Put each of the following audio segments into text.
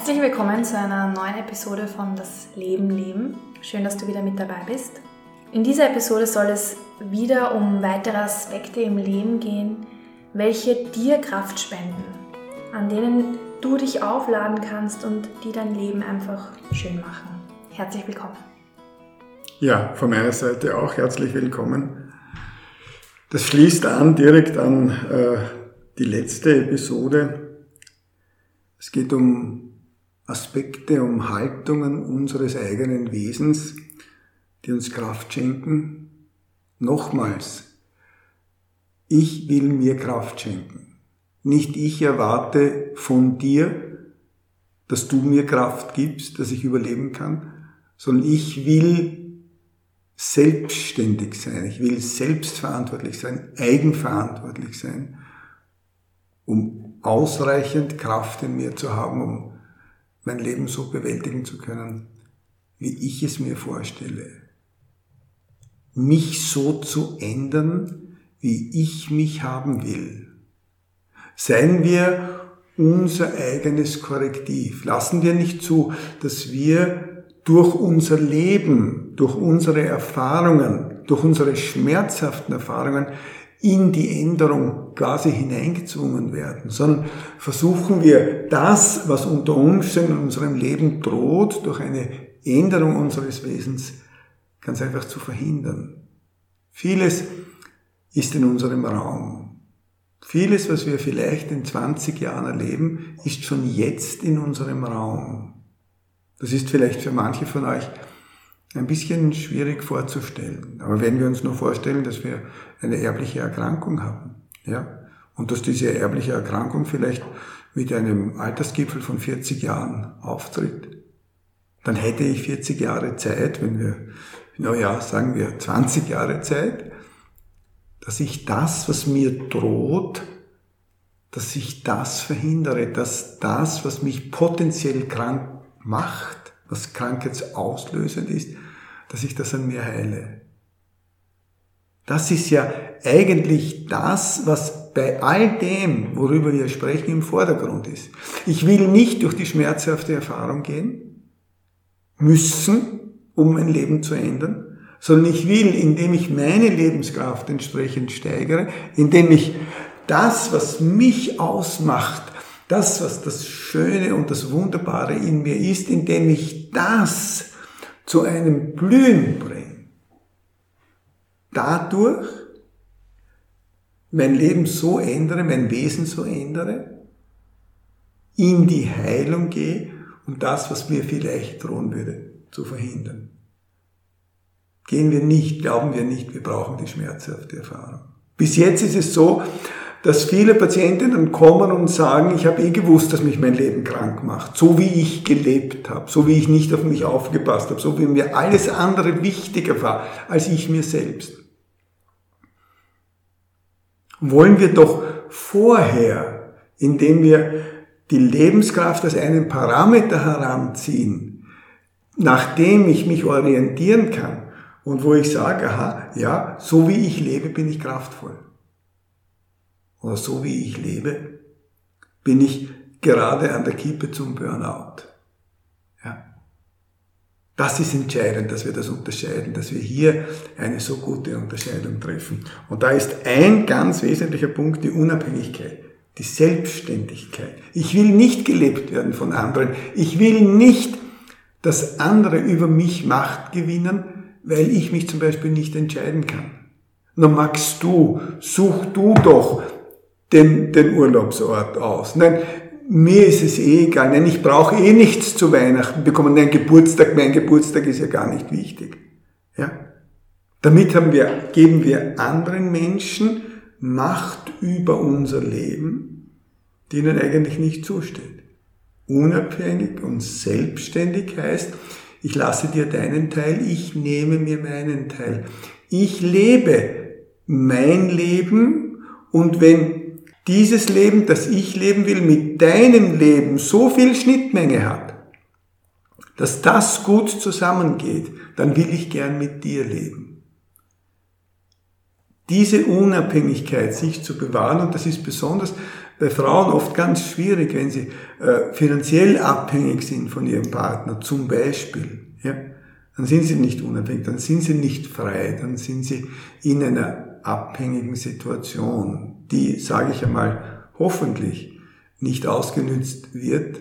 Herzlich willkommen zu einer neuen Episode von Das Leben leben. Schön, dass du wieder mit dabei bist. In dieser Episode soll es wieder um weitere Aspekte im Leben gehen, welche dir Kraft spenden, an denen du dich aufladen kannst und die dein Leben einfach schön machen. Herzlich willkommen. Ja, von meiner Seite auch herzlich willkommen. Das schließt an direkt an äh, die letzte Episode. Es geht um Aspekte, um Haltungen unseres eigenen Wesens, die uns Kraft schenken. Nochmals, ich will mir Kraft schenken. Nicht ich erwarte von dir, dass du mir Kraft gibst, dass ich überleben kann, sondern ich will selbstständig sein, ich will selbstverantwortlich sein, eigenverantwortlich sein, um ausreichend Kraft in mir zu haben, um mein Leben so bewältigen zu können, wie ich es mir vorstelle. Mich so zu ändern, wie ich mich haben will. Seien wir unser eigenes Korrektiv. Lassen wir nicht zu, dass wir durch unser Leben, durch unsere Erfahrungen, durch unsere schmerzhaften Erfahrungen in die Änderung quasi hineingezwungen werden, sondern versuchen wir das, was unter Umständen in unserem Leben droht, durch eine Änderung unseres Wesens ganz einfach zu verhindern. Vieles ist in unserem Raum. Vieles, was wir vielleicht in 20 Jahren erleben, ist schon jetzt in unserem Raum. Das ist vielleicht für manche von euch ein bisschen schwierig vorzustellen. Aber wenn wir uns nur vorstellen, dass wir eine erbliche Erkrankung haben, ja, und dass diese erbliche Erkrankung vielleicht mit einem Altersgipfel von 40 Jahren auftritt, dann hätte ich 40 Jahre Zeit, wenn wir, naja, sagen wir 20 Jahre Zeit, dass ich das, was mir droht, dass ich das verhindere, dass das, was mich potenziell krank macht, was krankheitsauslösend ist, dass ich das an mir heile. Das ist ja eigentlich das, was bei all dem, worüber wir sprechen, im Vordergrund ist. Ich will nicht durch die schmerzhafte Erfahrung gehen, müssen, um mein Leben zu ändern, sondern ich will, indem ich meine Lebenskraft entsprechend steigere, indem ich das, was mich ausmacht, das, was das Schöne und das Wunderbare in mir ist, indem ich das zu einem Blühen bringe. Dadurch mein Leben so ändere, mein Wesen so ändere, in die Heilung gehe, um das, was mir vielleicht drohen würde, zu verhindern. Gehen wir nicht, glauben wir nicht, wir brauchen die schmerzhafte Erfahrung. Bis jetzt ist es so, dass viele Patientinnen kommen und sagen, ich habe eh gewusst, dass mich mein Leben krank macht, so wie ich gelebt habe, so wie ich nicht auf mich aufgepasst habe, so wie mir alles andere wichtiger war als ich mir selbst. Wollen wir doch vorher, indem wir die Lebenskraft als einen Parameter heranziehen, nachdem ich mich orientieren kann und wo ich sage, aha, ja, so wie ich lebe, bin ich kraftvoll oder so wie ich lebe, bin ich gerade an der Kippe zum Burnout. Ja. Das ist entscheidend, dass wir das unterscheiden, dass wir hier eine so gute Unterscheidung treffen. Und da ist ein ganz wesentlicher Punkt die Unabhängigkeit, die Selbstständigkeit. Ich will nicht gelebt werden von anderen. Ich will nicht, dass andere über mich Macht gewinnen, weil ich mich zum Beispiel nicht entscheiden kann. Na magst du, such du doch den, den Urlaubsort aus. Nein, mir ist es eh egal. Nein, ich brauche eh nichts zu Weihnachten bekommen. Nein, Geburtstag, mein Geburtstag ist ja gar nicht wichtig. Ja? Damit haben wir, geben wir anderen Menschen Macht über unser Leben, die ihnen eigentlich nicht zusteht. Unabhängig und selbstständig heißt, ich lasse dir deinen Teil, ich nehme mir meinen Teil. Ich lebe mein Leben und wenn dieses Leben, das ich leben will, mit deinem Leben so viel Schnittmenge hat, dass das gut zusammengeht, dann will ich gern mit dir leben. Diese Unabhängigkeit sich zu bewahren, und das ist besonders bei Frauen oft ganz schwierig, wenn sie äh, finanziell abhängig sind von ihrem Partner, zum Beispiel. Ja? Dann sind sie nicht unabhängig, dann sind sie nicht frei, dann sind sie in einer abhängigen Situation, die, sage ich einmal, hoffentlich nicht ausgenützt wird,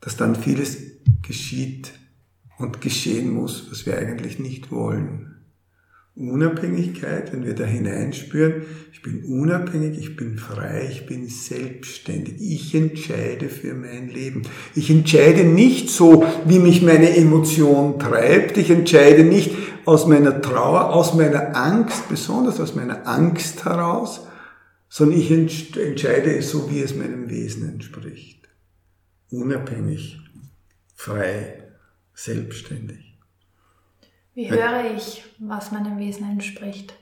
dass dann vieles geschieht und geschehen muss, was wir eigentlich nicht wollen. Unabhängigkeit, wenn wir da hineinspüren, ich bin unabhängig, ich bin frei, ich bin selbstständig, ich entscheide für mein Leben. Ich entscheide nicht so, wie mich meine Emotion treibt, ich entscheide nicht aus meiner Trauer, aus meiner Angst, besonders aus meiner Angst heraus, sondern ich entscheide es so, wie es meinem Wesen entspricht. Unabhängig, frei, selbstständig. Wie höre ich, was meinem Wesen entspricht?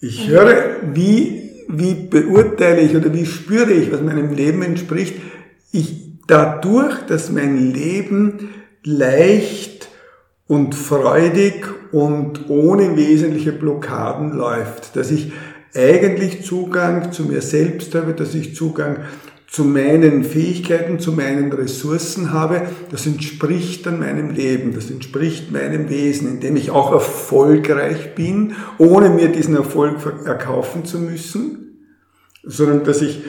Ich höre, wie, wie beurteile ich oder wie spüre ich, was meinem Leben entspricht. Ich, dadurch, dass mein Leben leicht und freudig und ohne wesentliche Blockaden läuft, dass ich eigentlich Zugang zu mir selbst habe, dass ich Zugang zu meinen Fähigkeiten, zu meinen Ressourcen habe, das entspricht dann meinem Leben, das entspricht meinem Wesen, indem ich auch erfolgreich bin, ohne mir diesen Erfolg erkaufen zu müssen, sondern dass ich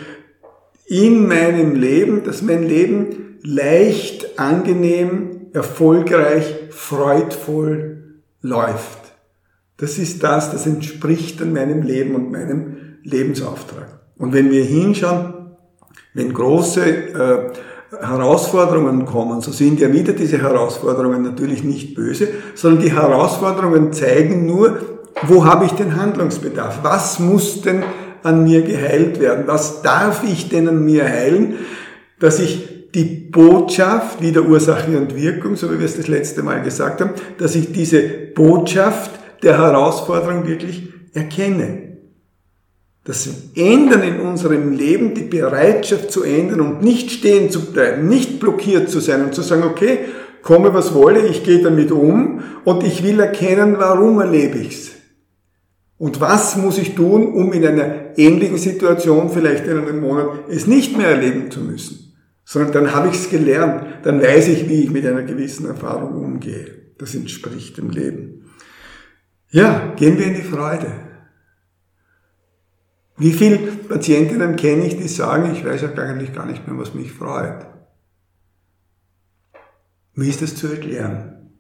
in meinem Leben, dass mein Leben leicht, angenehm, erfolgreich, freudvoll läuft. Das ist das, das entspricht dann meinem Leben und meinem Lebensauftrag. Und wenn wir hinschauen, wenn große äh, Herausforderungen kommen, so sind ja wieder diese Herausforderungen natürlich nicht böse, sondern die Herausforderungen zeigen nur, wo habe ich den Handlungsbedarf? Was muss denn an mir geheilt werden? Was darf ich denn an mir heilen, dass ich die Botschaft, wieder Ursache und Wirkung, so wie wir es das letzte Mal gesagt haben, dass ich diese Botschaft der Herausforderung wirklich erkenne das Ändern in unserem Leben, die Bereitschaft zu ändern und nicht stehen zu bleiben, nicht blockiert zu sein und zu sagen, okay, komme was wolle, ich gehe damit um und ich will erkennen, warum erlebe ich's. Und was muss ich tun, um in einer ähnlichen Situation, vielleicht in einem Monat, es nicht mehr erleben zu müssen. Sondern dann habe ich es gelernt, dann weiß ich, wie ich mit einer gewissen Erfahrung umgehe. Das entspricht dem Leben. Ja, gehen wir in die Freude. Wie viele Patientinnen kenne ich, die sagen, ich weiß eigentlich gar nicht mehr, was mich freut? Wie ist das zu erklären?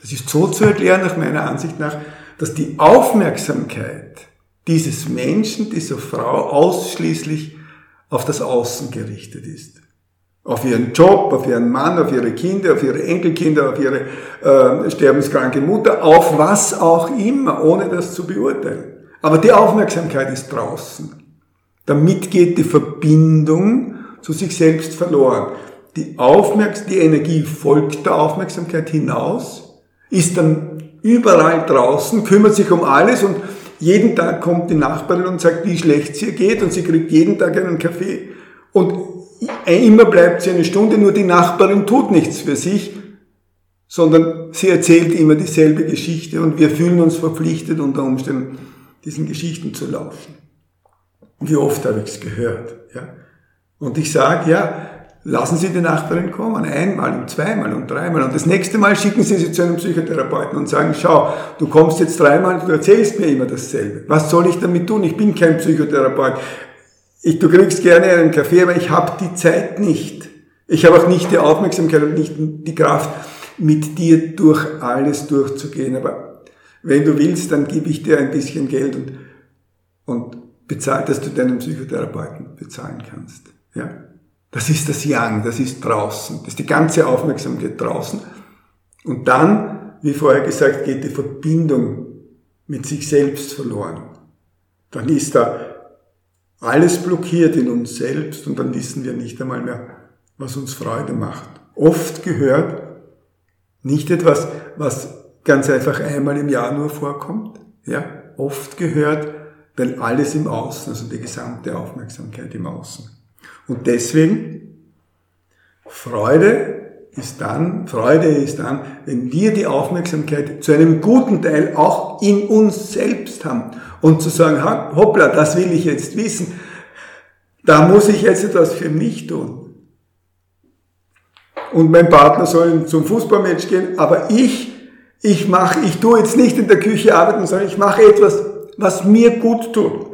Das ist so zu erklären, nach meiner Ansicht nach, dass die Aufmerksamkeit dieses Menschen, dieser Frau ausschließlich auf das Außen gerichtet ist. Auf ihren Job, auf ihren Mann, auf ihre Kinder, auf ihre Enkelkinder, auf ihre äh, sterbenskranke Mutter, auf was auch immer, ohne das zu beurteilen. Aber die Aufmerksamkeit ist draußen. Damit geht die Verbindung zu sich selbst verloren. Die, Aufmerks die Energie folgt der Aufmerksamkeit hinaus, ist dann überall draußen, kümmert sich um alles und jeden Tag kommt die Nachbarin und sagt, wie schlecht es ihr geht und sie kriegt jeden Tag einen Kaffee. Und immer bleibt sie eine Stunde, nur die Nachbarin tut nichts für sich, sondern sie erzählt immer dieselbe Geschichte und wir fühlen uns verpflichtet unter Umständen diesen Geschichten zu lauschen. Wie oft habe ich es gehört. Ja? Und ich sage, ja, lassen Sie die Nachbarin kommen, einmal und zweimal und dreimal. Und das nächste Mal schicken Sie sie zu einem Psychotherapeuten und sagen, schau, du kommst jetzt dreimal und du erzählst mir immer dasselbe. Was soll ich damit tun? Ich bin kein Psychotherapeut. Ich, du kriegst gerne einen Kaffee, aber ich habe die Zeit nicht. Ich habe auch nicht die Aufmerksamkeit und nicht die Kraft, mit dir durch alles durchzugehen. Aber wenn du willst, dann gebe ich dir ein bisschen Geld und, und bezahl, dass du deinen Psychotherapeuten bezahlen kannst. Ja? Das ist das Yang, das ist draußen. Das ist die ganze Aufmerksamkeit draußen. Und dann, wie vorher gesagt, geht die Verbindung mit sich selbst verloren. Dann ist da alles blockiert in uns selbst und dann wissen wir nicht einmal mehr, was uns Freude macht. Oft gehört nicht etwas, was ganz einfach einmal im Jahr nur vorkommt, ja, oft gehört, weil alles im Außen, also die gesamte Aufmerksamkeit im Außen. Und deswegen, Freude ist dann, Freude ist dann, wenn wir die Aufmerksamkeit zu einem guten Teil auch in uns selbst haben und zu sagen, hoppla, das will ich jetzt wissen. Da muss ich jetzt etwas für mich tun. Und mein Partner soll zum Fußballmatch gehen, aber ich, ich mache, ich tue jetzt nicht in der Küche arbeiten, sondern ich mache etwas, was mir gut tut.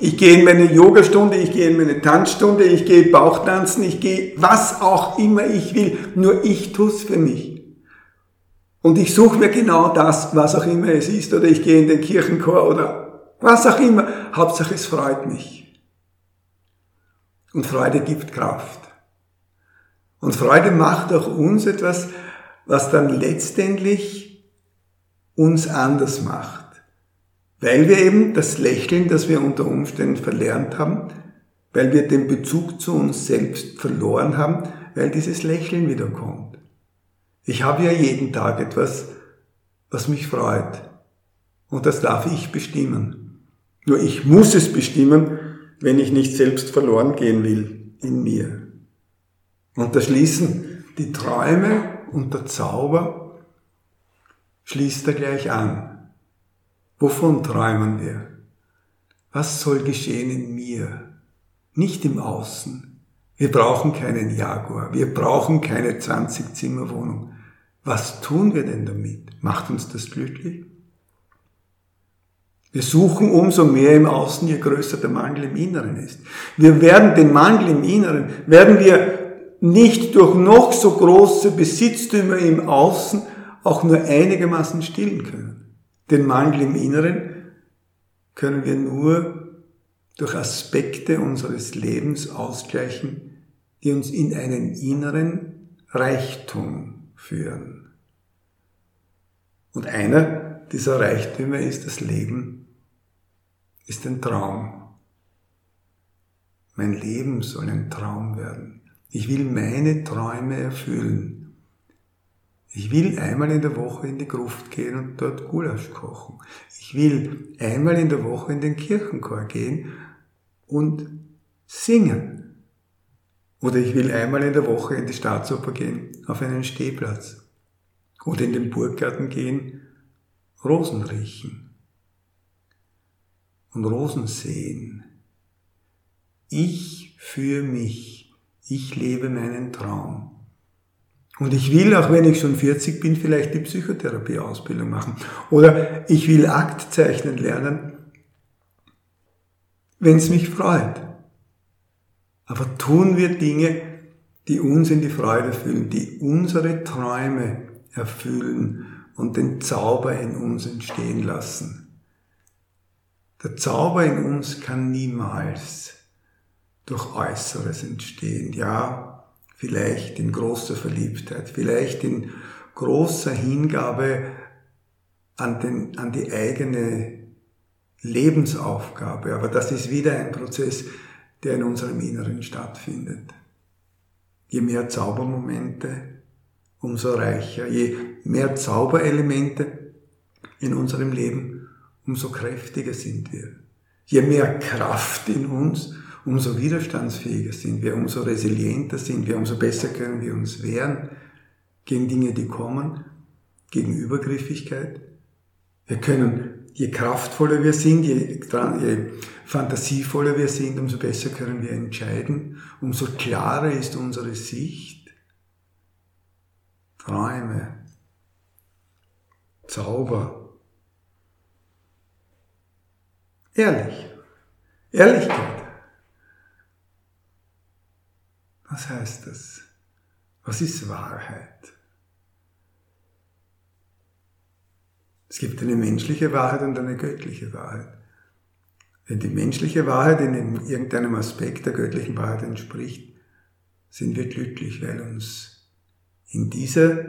Ich gehe in meine Yogastunde, ich gehe in meine Tanzstunde, ich gehe Bauchtanzen, ich gehe was auch immer ich will. Nur ich tue es für mich. Und ich suche mir genau das, was auch immer es ist, oder ich gehe in den Kirchenchor oder was auch immer. Hauptsache es freut mich. Und Freude gibt Kraft. Und Freude macht auch uns etwas, was dann letztendlich uns anders macht. Weil wir eben das Lächeln, das wir unter Umständen verlernt haben, weil wir den Bezug zu uns selbst verloren haben, weil dieses Lächeln wiederkommt. Ich habe ja jeden Tag etwas, was mich freut. Und das darf ich bestimmen. Nur ich muss es bestimmen, wenn ich nicht selbst verloren gehen will in mir. Und da schließen die Träume und der Zauber schließt er gleich an. Wovon träumen wir? Was soll geschehen in mir? Nicht im Außen. Wir brauchen keinen Jaguar. Wir brauchen keine 20-Zimmer-Wohnung. Was tun wir denn damit? Macht uns das glücklich? Wir suchen umso mehr im Außen, je größer der Mangel im Inneren ist. Wir werden den Mangel im Inneren, werden wir nicht durch noch so große Besitztümer im Außen auch nur einigermaßen stillen können. Den Mangel im Inneren können wir nur durch Aspekte unseres Lebens ausgleichen, die uns in einen inneren Reichtum führen. Und einer dieser Reichtümer ist das Leben, ist ein Traum. Mein Leben soll ein Traum werden. Ich will meine Träume erfüllen. Ich will einmal in der Woche in die Gruft gehen und dort Gulasch kochen. Ich will einmal in der Woche in den Kirchenchor gehen und singen. Oder ich will einmal in der Woche in die Staatsoper gehen, auf einen Stehplatz. Oder in den Burggarten gehen, Rosen riechen und Rosen sehen. Ich für mich, ich lebe meinen Traum. Und ich will, auch wenn ich schon 40 bin, vielleicht die Psychotherapieausbildung machen. Oder ich will Akt zeichnen lernen, wenn es mich freut. Aber tun wir Dinge, die uns in die Freude fühlen, die unsere Träume erfüllen und den Zauber in uns entstehen lassen. Der Zauber in uns kann niemals durch Äußeres entstehen. Ja, vielleicht in großer Verliebtheit, vielleicht in großer Hingabe an, den, an die eigene Lebensaufgabe. Aber das ist wieder ein Prozess, der in unserem Inneren stattfindet. Je mehr Zaubermomente, umso reicher. Je mehr Zauberelemente in unserem Leben, umso kräftiger sind wir. Je mehr Kraft in uns, umso widerstandsfähiger sind wir, umso resilienter sind wir, umso besser können wir uns wehren gegen Dinge, die kommen, gegen Übergriffigkeit. Wir können, je kraftvoller wir sind, je, je fantasievoller wir sind, umso besser können wir entscheiden, umso klarer ist unsere Sicht. Träume, Zauber, ehrlich, Ehrlichkeit. Was heißt das? Was ist Wahrheit? Es gibt eine menschliche Wahrheit und eine göttliche Wahrheit. Wenn die menschliche Wahrheit in irgendeinem Aspekt der göttlichen Wahrheit entspricht, sind wir glücklich, weil uns in, dieser,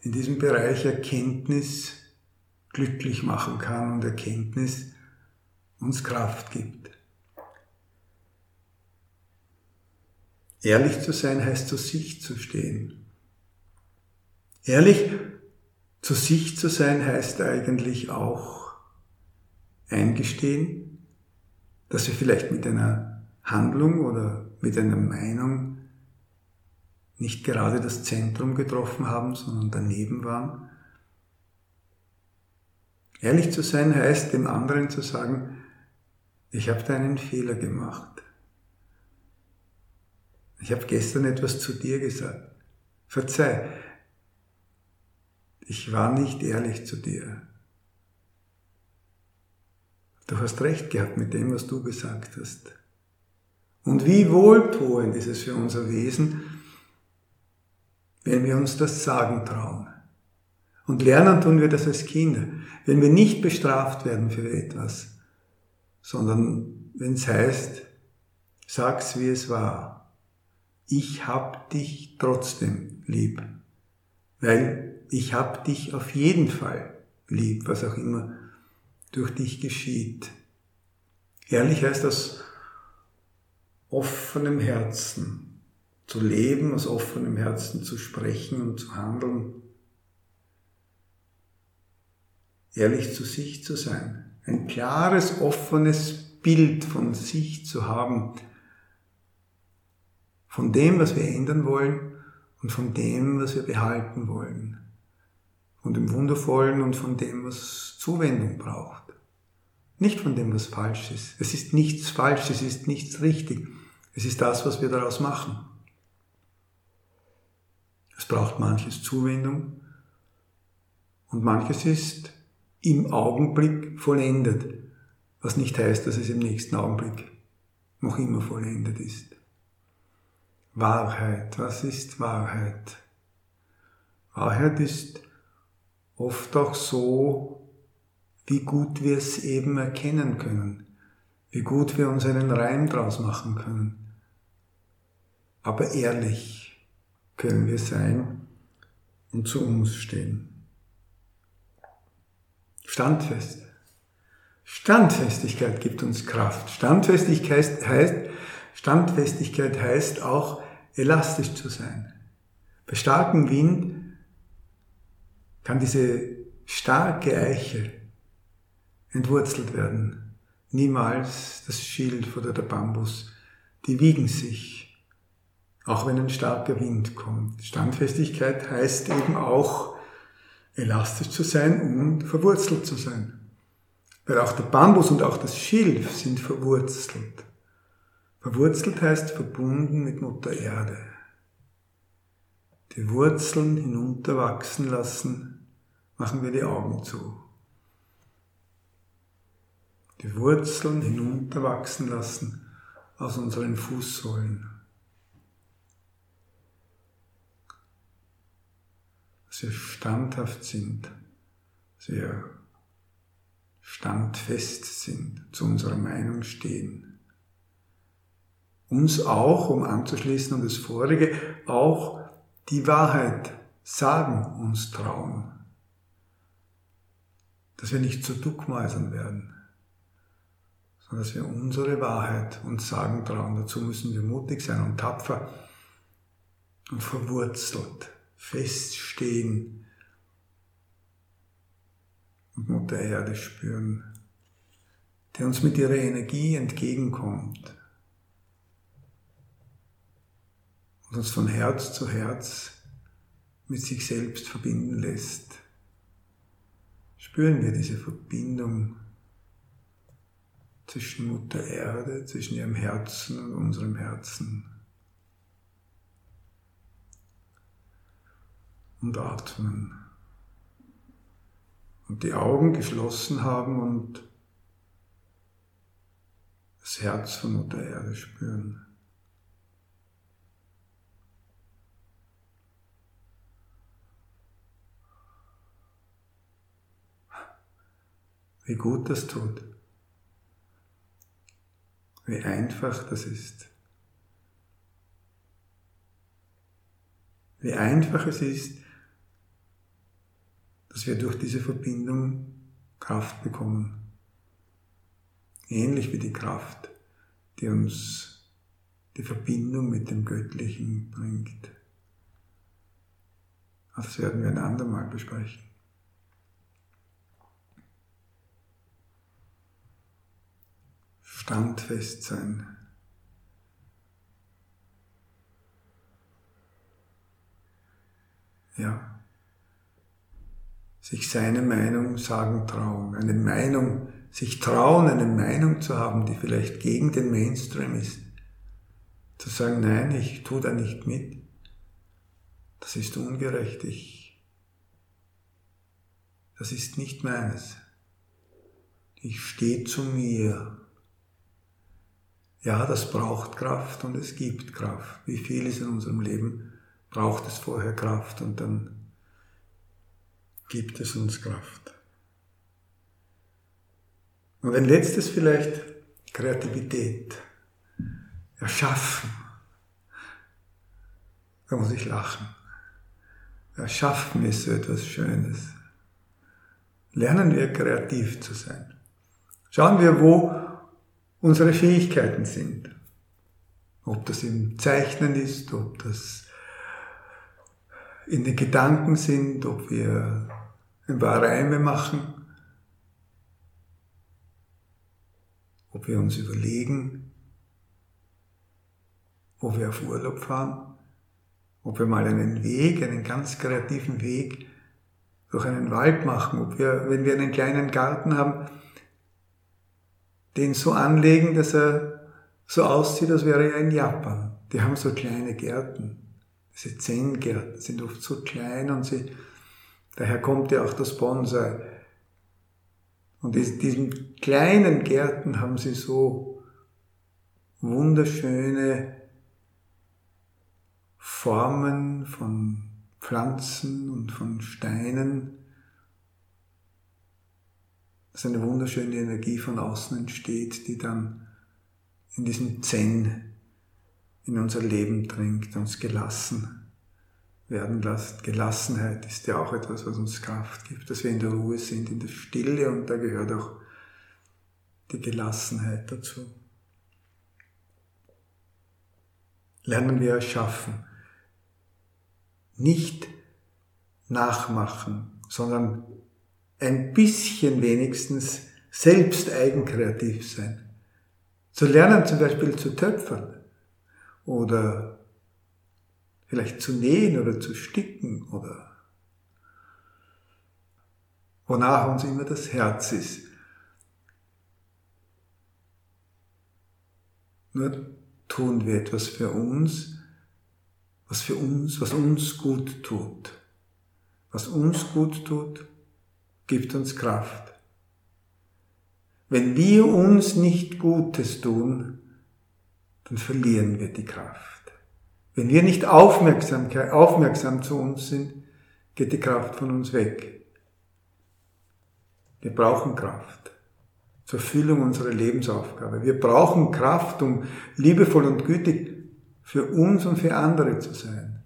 in diesem Bereich Erkenntnis glücklich machen kann und Erkenntnis uns Kraft gibt. Ehrlich zu sein heißt zu sich zu stehen. Ehrlich zu sich zu sein heißt eigentlich auch eingestehen, dass wir vielleicht mit einer Handlung oder mit einer Meinung nicht gerade das Zentrum getroffen haben, sondern daneben waren. Ehrlich zu sein heißt dem anderen zu sagen, ich habe da einen Fehler gemacht. Ich habe gestern etwas zu dir gesagt. Verzeih, ich war nicht ehrlich zu dir. Du hast recht gehabt mit dem, was du gesagt hast. Und wie wohltuend ist es für unser Wesen, wenn wir uns das sagen trauen. Und lernen tun wir das als Kinder, wenn wir nicht bestraft werden für etwas, sondern wenn es heißt, sag's wie es war. Ich hab dich trotzdem lieb, weil ich hab dich auf jeden Fall lieb, was auch immer durch dich geschieht. Ehrlich heißt das offenem Herzen zu leben, aus offenem Herzen zu sprechen und zu handeln. Ehrlich zu sich zu sein. Ein klares, offenes Bild von sich zu haben. Von dem, was wir ändern wollen und von dem, was wir behalten wollen. Von dem Wundervollen und von dem, was Zuwendung braucht. Nicht von dem, was falsch ist. Es ist nichts falsch, es ist nichts richtig. Es ist das, was wir daraus machen. Es braucht manches Zuwendung und manches ist im Augenblick vollendet, was nicht heißt, dass es im nächsten Augenblick noch immer vollendet ist. Wahrheit, was ist Wahrheit? Wahrheit ist oft auch so, wie gut wir es eben erkennen können, wie gut wir uns einen Reim draus machen können. Aber ehrlich können wir sein und zu uns stehen. Standfest. Standfestigkeit gibt uns Kraft. Standfestigkeit heißt, Standfestigkeit heißt auch elastisch zu sein. Bei starkem Wind kann diese starke Eiche entwurzelt werden. Niemals das Schild oder der Bambus. Die wiegen sich, auch wenn ein starker Wind kommt. Standfestigkeit heißt eben auch, elastisch zu sein und verwurzelt zu sein. Weil auch der Bambus und auch das Schilf sind verwurzelt. Verwurzelt heißt verbunden mit Mutter Erde. Die Wurzeln hinunterwachsen lassen, machen wir die Augen zu die Wurzeln hinunterwachsen lassen aus unseren Fußsohlen. Dass wir standhaft sind, dass wir standfest sind, zu unserer Meinung stehen. Uns auch, um anzuschließen an das vorige, auch die Wahrheit sagen uns trauen. Dass wir nicht zu Duckmäusern werden sondern dass wir unsere Wahrheit uns sagen trauen. Dazu müssen wir mutig sein und tapfer und verwurzelt, feststehen und Mutter Erde spüren, die uns mit ihrer Energie entgegenkommt und uns von Herz zu Herz mit sich selbst verbinden lässt. Spüren wir diese Verbindung zwischen Mutter Erde, zwischen ihrem Herzen und unserem Herzen. Und atmen. Und die Augen geschlossen haben und das Herz von Mutter Erde spüren. Wie gut das tut wie einfach das ist. Wie einfach es ist, dass wir durch diese Verbindung Kraft bekommen. Ähnlich wie die Kraft, die uns die Verbindung mit dem Göttlichen bringt. Das werden wir ein andermal besprechen. Standfest sein. Ja. Sich seine Meinung sagen trauen, eine Meinung, sich trauen, eine Meinung zu haben, die vielleicht gegen den Mainstream ist, Zu sagen, nein, ich tue da nicht mit, das ist ungerecht, ich, das ist nicht meines. Ich stehe zu mir. Ja, das braucht Kraft und es gibt Kraft. Wie viel ist in unserem Leben, braucht es vorher Kraft und dann gibt es uns Kraft. Und ein letztes vielleicht Kreativität. Erschaffen. Da muss ich lachen. Erschaffen ist so etwas Schönes. Lernen wir kreativ zu sein. Schauen wir, wo unsere Fähigkeiten sind. Ob das im Zeichnen ist, ob das in den Gedanken sind, ob wir ein paar Reime machen, ob wir uns überlegen, wo wir auf Urlaub fahren, ob wir mal einen Weg, einen ganz kreativen Weg durch einen Wald machen, ob wir, wenn wir einen kleinen Garten haben, den so anlegen, dass er so aussieht, als wäre er in Japan. Die haben so kleine Gärten. Diese Zen-Gärten sind oft so klein und sie, daher kommt ja auch das Bonsai. Und in diesen kleinen Gärten haben sie so wunderschöne Formen von Pflanzen und von Steinen, dass eine wunderschöne Energie von außen entsteht, die dann in diesem Zen in unser Leben dringt, uns gelassen werden lässt. Gelassenheit ist ja auch etwas, was uns Kraft gibt, dass wir in der Ruhe sind, in der Stille und da gehört auch die Gelassenheit dazu. Lernen wir erschaffen. Nicht nachmachen, sondern ein bisschen wenigstens selbst eigenkreativ sein. Zu lernen zum Beispiel zu töpfern oder vielleicht zu nähen oder zu sticken oder wonach uns immer das Herz ist. Nur tun wir etwas für uns, was für uns, was uns gut tut. Was uns gut tut, gibt uns Kraft. Wenn wir uns nicht Gutes tun, dann verlieren wir die Kraft. Wenn wir nicht Aufmerksamkeit, aufmerksam zu uns sind, geht die Kraft von uns weg. Wir brauchen Kraft zur Erfüllung unserer Lebensaufgabe. Wir brauchen Kraft, um liebevoll und gütig für uns und für andere zu sein.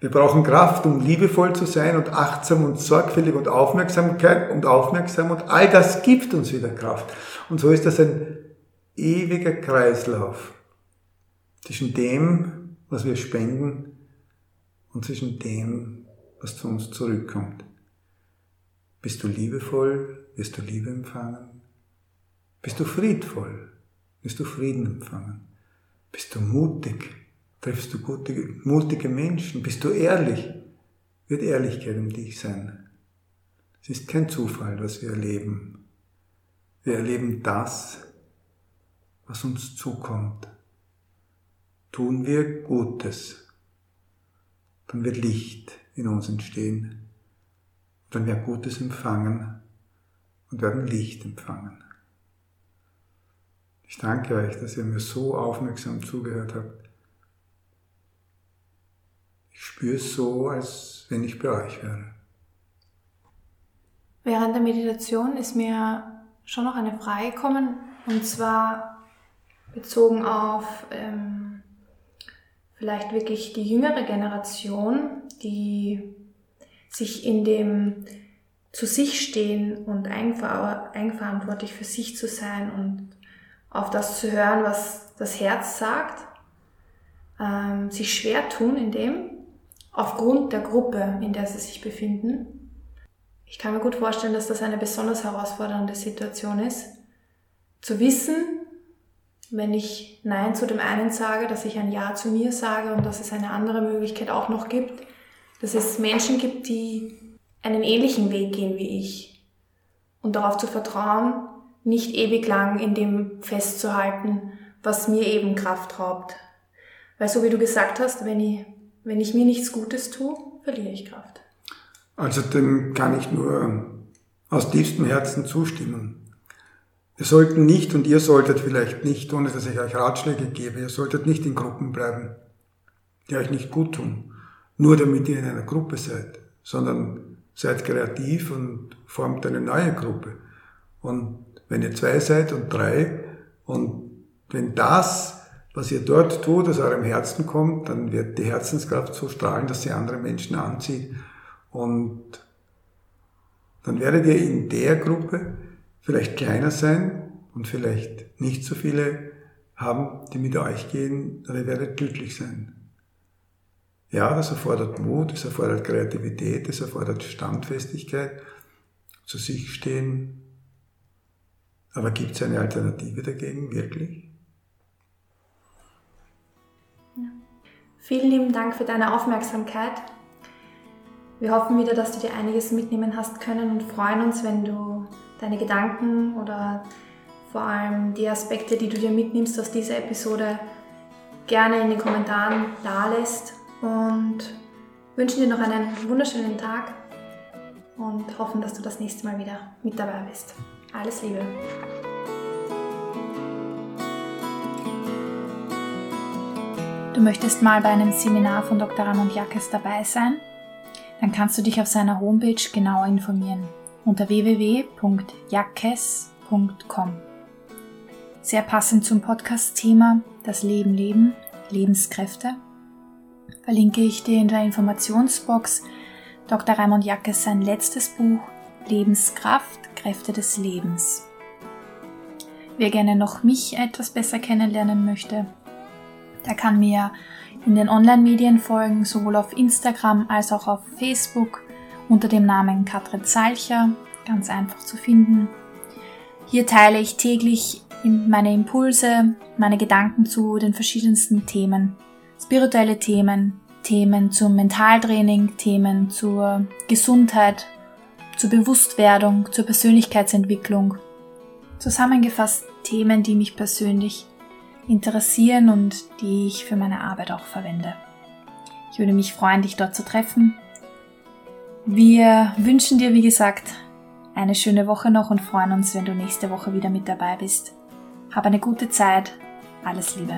Wir brauchen Kraft, um liebevoll zu sein und achtsam und sorgfältig und Aufmerksamkeit und aufmerksam und all das gibt uns wieder Kraft. Und so ist das ein ewiger Kreislauf zwischen dem, was wir spenden und zwischen dem, was zu uns zurückkommt. Bist du liebevoll, wirst du Liebe empfangen. Bist du friedvoll, wirst du Frieden empfangen. Bist du mutig, triffst du gute, mutige Menschen. Bist du ehrlich, wird Ehrlichkeit um dich sein. Es ist kein Zufall, was wir erleben. Wir erleben das, was uns zukommt tun wir Gutes, dann wird Licht in uns entstehen, dann wir Gutes empfangen und werden Licht empfangen. Ich danke euch, dass ihr mir so aufmerksam zugehört habt. Ich spüre es so, als wenn ich bei wäre. Während der Meditation ist mir schon noch eine Frage gekommen, und zwar bezogen auf ähm, vielleicht wirklich die jüngere Generation, die sich in dem zu sich stehen und eigenverantwortlich für sich zu sein und auf das zu hören, was das Herz sagt, ähm, sich schwer tun in dem, aufgrund der Gruppe, in der sie sich befinden. Ich kann mir gut vorstellen, dass das eine besonders herausfordernde Situation ist, zu wissen, wenn ich Nein zu dem einen sage, dass ich ein Ja zu mir sage und dass es eine andere Möglichkeit auch noch gibt, dass es Menschen gibt, die einen ähnlichen Weg gehen wie ich und darauf zu vertrauen, nicht ewig lang in dem festzuhalten, was mir eben Kraft raubt. Weil so wie du gesagt hast, wenn ich, wenn ich mir nichts Gutes tue, verliere ich Kraft. Also dem kann ich nur aus tiefstem Herzen zustimmen. Wir sollten nicht und ihr solltet vielleicht nicht, ohne dass ich euch Ratschläge gebe, ihr solltet nicht in Gruppen bleiben, die euch nicht gut tun, nur damit ihr in einer Gruppe seid, sondern seid kreativ und formt eine neue Gruppe. Und wenn ihr zwei seid und drei und wenn das, was ihr dort tut, aus eurem Herzen kommt, dann wird die Herzenskraft so strahlen, dass sie andere Menschen anzieht. Und dann werdet ihr in der Gruppe vielleicht kleiner sein und vielleicht nicht so viele haben, die mit euch gehen, aber ihr werdet glücklich sein. Ja, das erfordert Mut, das erfordert Kreativität, das erfordert Standfestigkeit, zu sich stehen. Aber gibt es eine Alternative dagegen, wirklich? Vielen lieben Dank für deine Aufmerksamkeit. Wir hoffen wieder, dass du dir einiges mitnehmen hast können und freuen uns, wenn du deine Gedanken oder vor allem die Aspekte, die du dir mitnimmst aus dieser Episode, gerne in den Kommentaren da lässt und wünschen dir noch einen wunderschönen Tag und hoffen, dass du das nächste Mal wieder mit dabei bist. Alles Liebe! Du möchtest mal bei einem Seminar von Dr. Ramon Jackes dabei sein? Dann kannst du dich auf seiner Homepage genauer informieren unter www.jackes.com. Sehr passend zum Podcast-Thema Das Leben leben, Lebenskräfte, verlinke ich dir in der Informationsbox Dr. Raimund Jackes sein letztes Buch Lebenskraft, Kräfte des Lebens. Wer gerne noch mich etwas besser kennenlernen möchte, der kann mir in den Online-Medien folgen, sowohl auf Instagram als auch auf Facebook unter dem Namen Katrin Zalcher, ganz einfach zu finden. Hier teile ich täglich meine Impulse, meine Gedanken zu den verschiedensten Themen. Spirituelle Themen, Themen zum Mentaltraining, Themen zur Gesundheit, zur Bewusstwerdung, zur Persönlichkeitsentwicklung. Zusammengefasst Themen, die mich persönlich interessieren und die ich für meine Arbeit auch verwende. Ich würde mich freuen, dich dort zu treffen wir wünschen dir, wie gesagt, eine schöne Woche noch und freuen uns, wenn du nächste Woche wieder mit dabei bist. Hab eine gute Zeit. Alles Liebe.